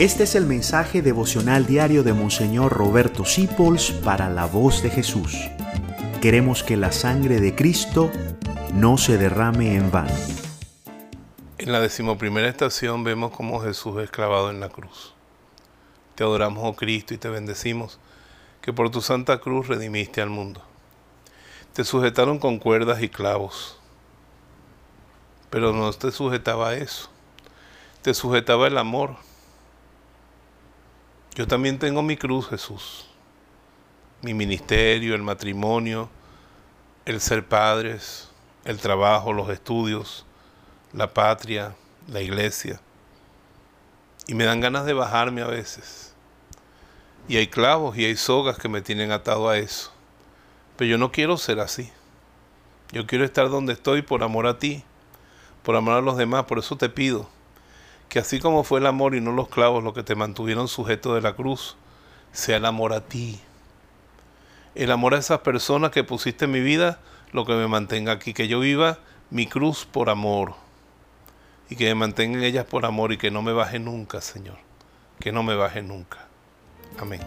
Este es el mensaje devocional diario de Monseñor Roberto Sipols para la voz de Jesús. Queremos que la sangre de Cristo no se derrame en vano. En la decimoprimera estación vemos cómo Jesús es clavado en la cruz. Te adoramos, oh Cristo, y te bendecimos, que por tu santa cruz redimiste al mundo. Te sujetaron con cuerdas y clavos, pero no te sujetaba eso, te sujetaba el amor yo también tengo mi cruz, Jesús. Mi ministerio, el matrimonio, el ser padres, el trabajo, los estudios, la patria, la iglesia. Y me dan ganas de bajarme a veces. Y hay clavos y hay sogas que me tienen atado a eso. Pero yo no quiero ser así. Yo quiero estar donde estoy por amor a ti, por amor a los demás. Por eso te pido que así como fue el amor y no los clavos lo que te mantuvieron sujeto de la cruz, sea el amor a ti. El amor a esas personas que pusiste en mi vida, lo que me mantenga aquí, que yo viva mi cruz por amor y que me mantengan ellas por amor y que no me baje nunca, Señor, que no me baje nunca. Amén.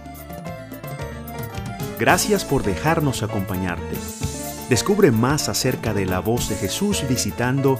Gracias por dejarnos acompañarte. Descubre más acerca de la voz de Jesús visitando